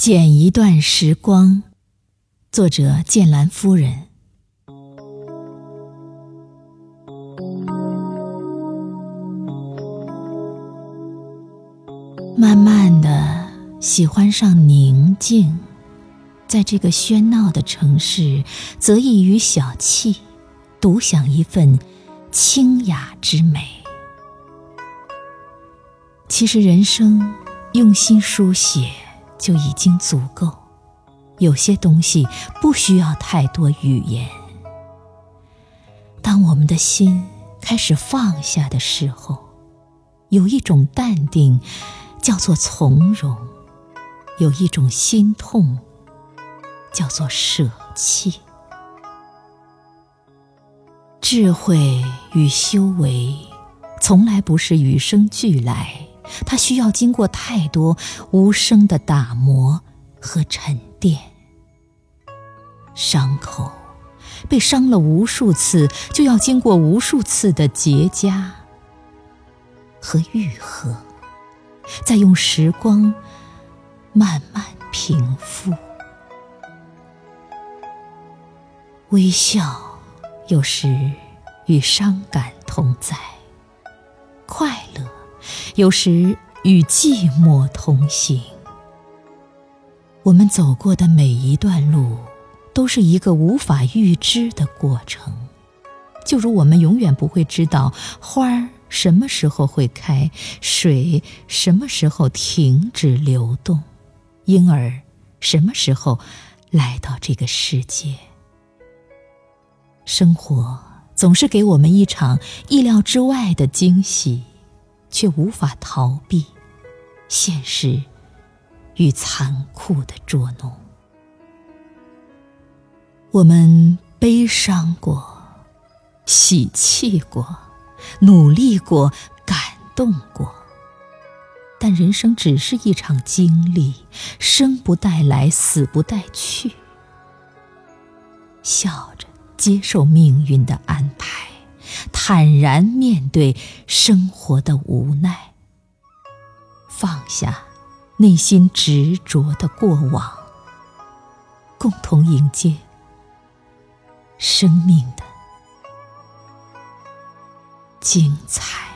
剪一段时光，作者剑兰夫人。慢慢的喜欢上宁静，在这个喧闹的城市，则异于小憩，独享一份清雅之美。其实人生用心书写。就已经足够。有些东西不需要太多语言。当我们的心开始放下的时候，有一种淡定，叫做从容；有一种心痛，叫做舍弃。智慧与修为，从来不是与生俱来。它需要经过太多无声的打磨和沉淀，伤口被伤了无数次，就要经过无数次的结痂和愈合，再用时光慢慢平复。微笑有时与伤感同在，快乐。有时与寂寞同行，我们走过的每一段路，都是一个无法预知的过程。就如我们永远不会知道花儿什么时候会开，水什么时候停止流动，婴儿什么时候来到这个世界。生活总是给我们一场意料之外的惊喜。却无法逃避现实与残酷的捉弄。我们悲伤过，喜气过，努力过，感动过。但人生只是一场经历，生不带来，死不带去。笑着接受命运的安排。坦然面对生活的无奈，放下内心执着的过往，共同迎接生命的精彩。